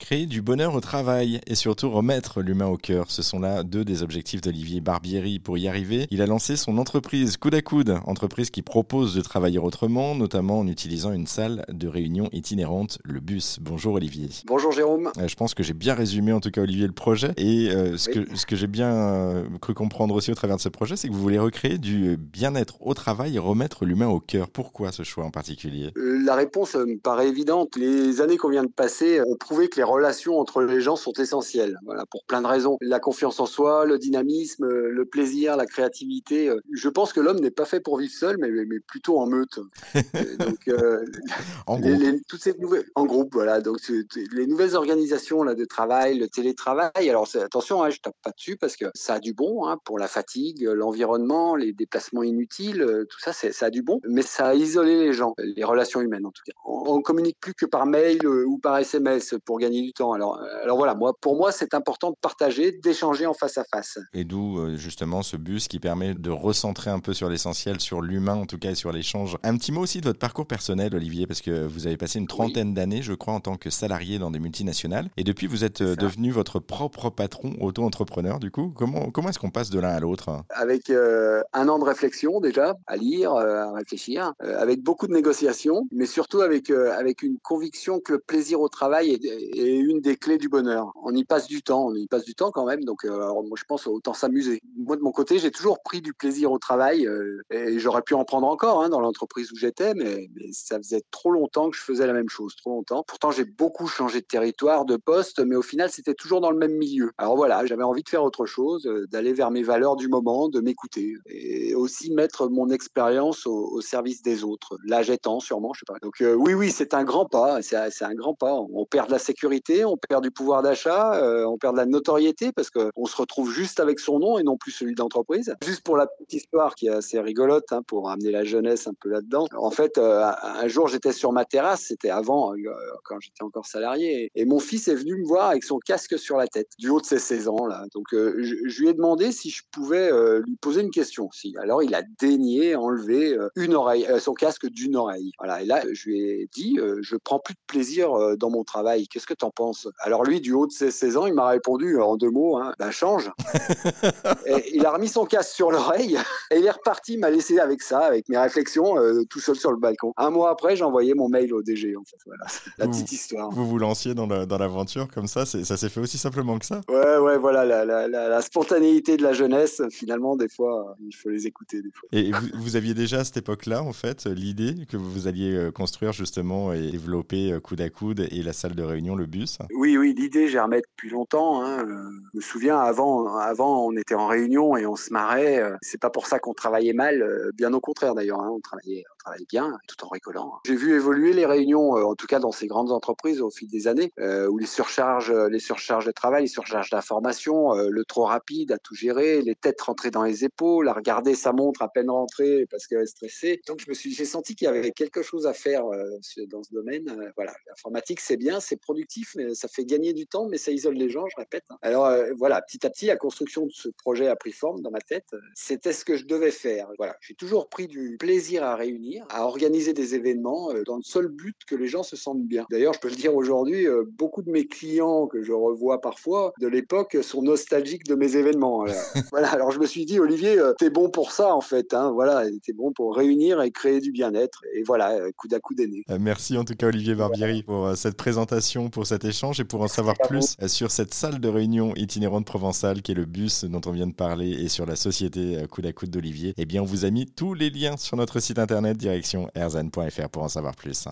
Créer du bonheur au travail et surtout remettre l'humain au cœur, ce sont là deux des objectifs d'Olivier Barbieri. Pour y arriver, il a lancé son entreprise Coude à Coude, entreprise qui propose de travailler autrement, notamment en utilisant une salle de réunion itinérante, le bus. Bonjour Olivier. Bonjour Jérôme. Euh, je pense que j'ai bien résumé en tout cas Olivier le projet et euh, ce, que, ce que j'ai bien euh, cru comprendre aussi au travers de ce projet, c'est que vous voulez recréer du bien-être au travail et remettre l'humain au cœur. Pourquoi ce choix en particulier? La réponse me paraît évidente. Les années qu'on vient de passer ont prouvé que les relations entre les gens sont essentielles. Voilà, pour plein de raisons. La confiance en soi, le dynamisme, le plaisir, la créativité. Je pense que l'homme n'est pas fait pour vivre seul, mais, mais plutôt en meute. donc, euh, en groupe. toutes ces nouvelles, en groupe, voilà. Donc, les nouvelles organisations là de travail, le télétravail. Alors, attention, hein, je tape pas dessus parce que ça a du bon hein, pour la fatigue, l'environnement, les déplacements inutiles, euh, tout ça, ça a du bon. Mais ça a isolé les gens, les relations humaines en tout cas. On, on communique plus que par mail euh, ou par SMS pour gagner du temps. Alors, euh, alors voilà, moi, pour moi, c'est important de partager, d'échanger en face à face. Et d'où euh, justement ce bus qui permet de recentrer un peu sur l'essentiel, sur l'humain en tout cas et sur l'échange. Un petit mot aussi de votre parcours personnel, Olivier, parce que vous avez passé une trentaine d'années, je crois, en tant que salarié dans des multinationales. Et depuis, vous êtes euh, devenu votre propre patron, auto-entrepreneur. Du coup, comment, comment est-ce qu'on passe de l'un à l'autre Avec un an de réflexion déjà, à lire, à réfléchir, avec beaucoup de négociations, mais surtout avec, avec une conviction que le plaisir au travail est, est une des clés du bonheur. On y passe du temps, on y passe du temps quand même. Donc, euh, moi, je pense autant s'amuser. Moi, de mon côté, j'ai toujours pris du plaisir au travail euh, et j'aurais pu en prendre encore hein, dans l'entreprise où j'étais, mais, ça faisait trop longtemps que je faisais la même chose, trop longtemps. Pourtant, j'ai beaucoup changé de territoire, de poste, mais au final, c'était toujours dans le même milieu. Alors voilà, j'avais envie de faire autre chose, euh, d'aller vers mes valeurs du moment, de m'écouter et aussi mettre mon expérience au, service des autres. L'âge étant, sûrement, je sais pas. Donc oui, oui, c'est un grand pas. C'est un grand pas. On perd de la sécurité on perd du pouvoir d'achat, euh, on perd de la notoriété parce qu'on se retrouve juste avec son nom et non plus celui d'entreprise. Juste pour la petite histoire qui est assez rigolote, hein, pour amener la jeunesse un peu là-dedans. En fait, euh, un jour, j'étais sur ma terrasse, c'était avant, euh, quand j'étais encore salarié, et mon fils est venu me voir avec son casque sur la tête, du haut de ses 16 ans. Là. Donc, je, lui ai demandé si je pouvais lui poser une question. Si. Alors, il a daigné enlever une oreille, son casque d'une oreille. Voilà. Et là, je lui ai dit, je prends plus de plaisir dans mon travail. Qu'est-ce que tu en penses? Alors lui, du haut de ses 16 ans, il m'a répondu en deux mots, hein, ben change. et il a remis son casque sur l'oreille et il est reparti, m'a laissé avec ça, avec mes réflexions, euh, tout seul sur le balcon. Un mois après, j'ai envoyé mon mail au DG, en fait. Voilà, la petite histoire. Vous vous lanciez dans l'aventure comme ça, ça s'est fait aussi simplement que ça? Ouais, ouais, voilà, la, la, la, spontanéité de la jeunesse, finalement, des fois, il faut les écouter. Des fois. Et vous, vous aviez déjà à cette époque-là, en fait, l'idée que vous alliez euh, construire justement et développer euh, coude à coude et la salle de réunion, le but oui, oui, l'idée, remis depuis longtemps. Hein. Je me souviens, avant, avant, on était en réunion et on se marrait. C'est pas pour ça qu'on travaillait mal, bien au contraire d'ailleurs. Hein. On travaillait, travaille bien, tout en rigolant. J'ai vu évoluer les réunions, euh, en tout cas dans ces grandes entreprises au fil des années, euh, où les surcharges, euh, les surcharges de travail, les surcharges d'information, le trop rapide à tout gérer, les têtes rentrées dans les épaules, à regarder sa montre à peine rentrée parce qu'elle est stressée. Donc je me suis, j'ai senti qu'il y avait quelque chose à faire dans ce domaine. voilà, l'informatique c'est bien, c'est productif, mais ça fait gagner du temps, mais ça isole les gens, je répète. Hein. Alors voilà, petit à petit, la construction de ce projet a pris forme dans ma tête. C'était ce que je devais faire. Voilà, j'ai toujours pris du plaisir à réunir à organiser des événements euh, dans le seul but que les gens se sentent bien. D'ailleurs, je peux le dire aujourd'hui, euh, beaucoup de mes clients que je revois parfois de l'époque sont nostalgiques de mes événements. voilà, alors je me suis dit, Olivier, euh, t'es bon pour ça en fait. Hein, voilà, t'es bon pour réunir et créer du bien-être. Et voilà, coup à coup d'aîné. Merci en tout cas, Olivier Barbieri, pour cette présentation, pour cet échange et pour en savoir plus sur cette salle de réunion itinérante provençale qui est le bus dont on vient de parler et sur la société coup à coude d'Olivier. Eh bien, on vous a mis tous les liens sur notre site internet direction erzan.fr pour en savoir plus.